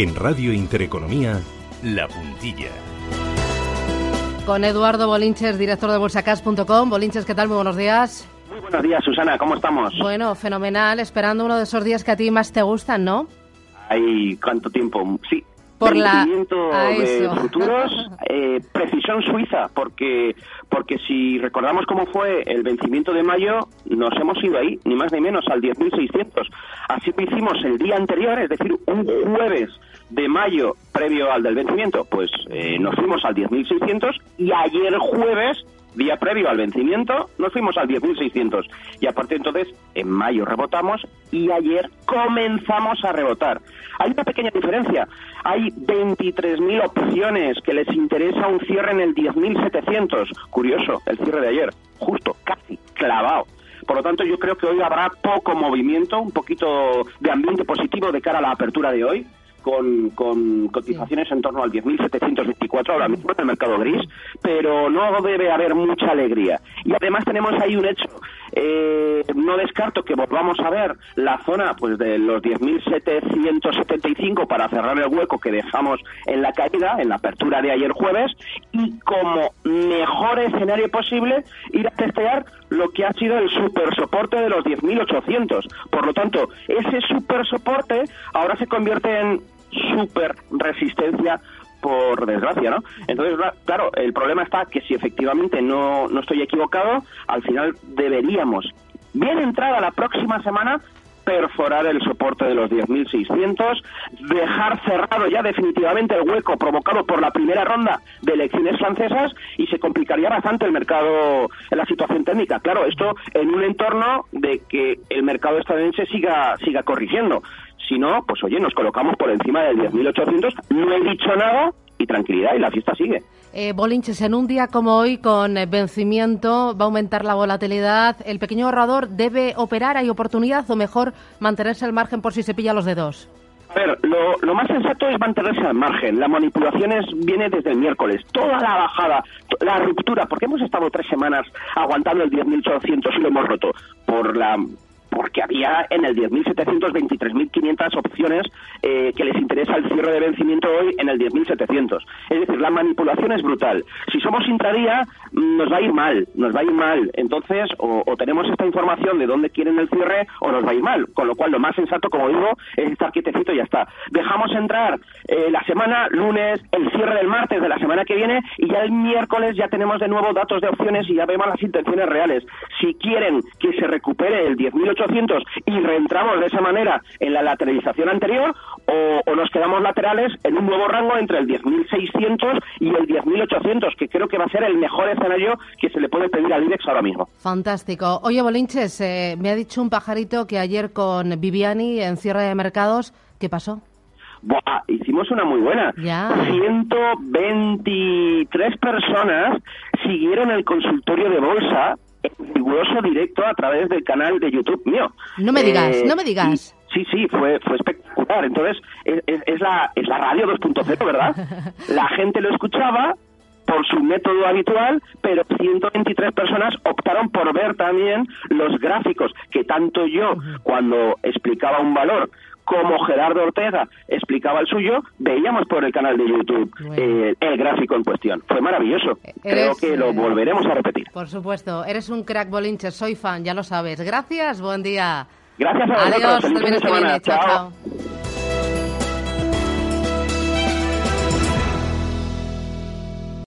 En Radio Intereconomía, La Puntilla. Con Eduardo Bolinches, director de bolsacas.com. Bolinches, ¿qué tal? Muy buenos días. Muy buenos días, Susana. ¿Cómo estamos? Bueno, fenomenal. Esperando uno de esos días que a ti más te gustan, ¿no? Ay, ¿cuánto tiempo? Sí, por la de futuros, eh, precisión suiza, porque porque si recordamos cómo fue el vencimiento de mayo, nos hemos ido ahí, ni más ni menos, al 10.600. Así que hicimos el día anterior, es decir, un jueves de mayo previo al del vencimiento, pues eh, nos fuimos al 10.600 y ayer jueves día previo al vencimiento, nos fuimos al 10.600 y a partir de entonces, en mayo rebotamos y ayer comenzamos a rebotar. Hay una pequeña diferencia. Hay 23.000 opciones que les interesa un cierre en el 10.700. Curioso, el cierre de ayer, justo, casi, clavado. Por lo tanto, yo creo que hoy habrá poco movimiento, un poquito de ambiente positivo de cara a la apertura de hoy con, con cotizaciones en torno al 10.724 ahora mismo en el mercado gris, pero no debe haber mucha alegría. Y además tenemos ahí un hecho. Eh, no descarto que volvamos a ver la zona pues de los 10.775 para cerrar el hueco que dejamos en la caída, en la apertura de ayer jueves, y como mejor escenario posible ir a testear lo que ha sido el super soporte de los 10.800. Por lo tanto, ese super soporte ahora se convierte en super resistencia por desgracia, ¿no? Entonces, claro, el problema está que si efectivamente no, no estoy equivocado, al final deberíamos, bien entrada la próxima semana, perforar el soporte de los 10.600, dejar cerrado ya definitivamente el hueco provocado por la primera ronda de elecciones francesas y se complicaría bastante el mercado la situación técnica. Claro, esto en un entorno de que el mercado estadounidense siga, siga corrigiendo. Si no, pues oye, nos colocamos por encima del 10.800, no he dicho nada tranquilidad y la fiesta sigue. Eh, Bolinches, en un día como hoy, con eh, vencimiento, va a aumentar la volatilidad. ¿El pequeño ahorrador debe operar? ¿Hay oportunidad o mejor mantenerse al margen por si se pilla los dedos? A ver, lo, lo, más sensato es mantenerse al margen. La manipulación es, viene desde el miércoles. Toda la bajada, la ruptura, porque hemos estado tres semanas aguantando el 10.800 y lo hemos roto por la porque había en el 10.700 23.500 opciones eh, que les interesa el cierre de vencimiento hoy en el 10.700. Es decir, la manipulación es brutal. Si somos intradía, mm, nos va a ir mal, nos va a ir mal. Entonces, o, tenemos esta información de dónde quieren el cierre o nos va a ir mal. Con lo cual, lo más sensato, como digo, es estar quietecito y ya está. Dejamos entrar eh, la semana, lunes, el cierre del martes de la semana que viene y ya el miércoles ya tenemos de nuevo datos de opciones y ya vemos las intenciones reales. Si quieren que se recupere el 10.800 y reentramos de esa manera en la lateralización anterior o, nos quedamos laterales en un nuevo rango entre el 10.600 y el 10.800, que creo que va a ser el mejor escenario que se le puede pedir al IBEX ahora mismo. Fantástico. Oye, Bolinches, eh, me ha dicho un pajarito que ayer con Viviani en cierre de mercados, ¿qué pasó? Buah, hicimos una muy buena. Ya. 123 personas siguieron el consultorio de bolsa riguroso directo a través del canal de YouTube mío. No me digas, eh, no me digas. Sí, sí, fue, fue espectacular. Entonces, es, es, la, es la radio 2.0, ¿verdad? La gente lo escuchaba por su método habitual, pero 123 personas optaron por ver también los gráficos que tanto yo, cuando explicaba un valor, como Gerardo Ortega explicaba el suyo, veíamos por el canal de YouTube eh, el gráfico en cuestión. Fue maravilloso. Creo que lo volveremos a repetir. Por supuesto. Eres un crack bolinche, soy fan, ya lo sabes. Gracias, buen día. Gracias a vosotros. Adiós, Feliz fin de semana. chao. chao.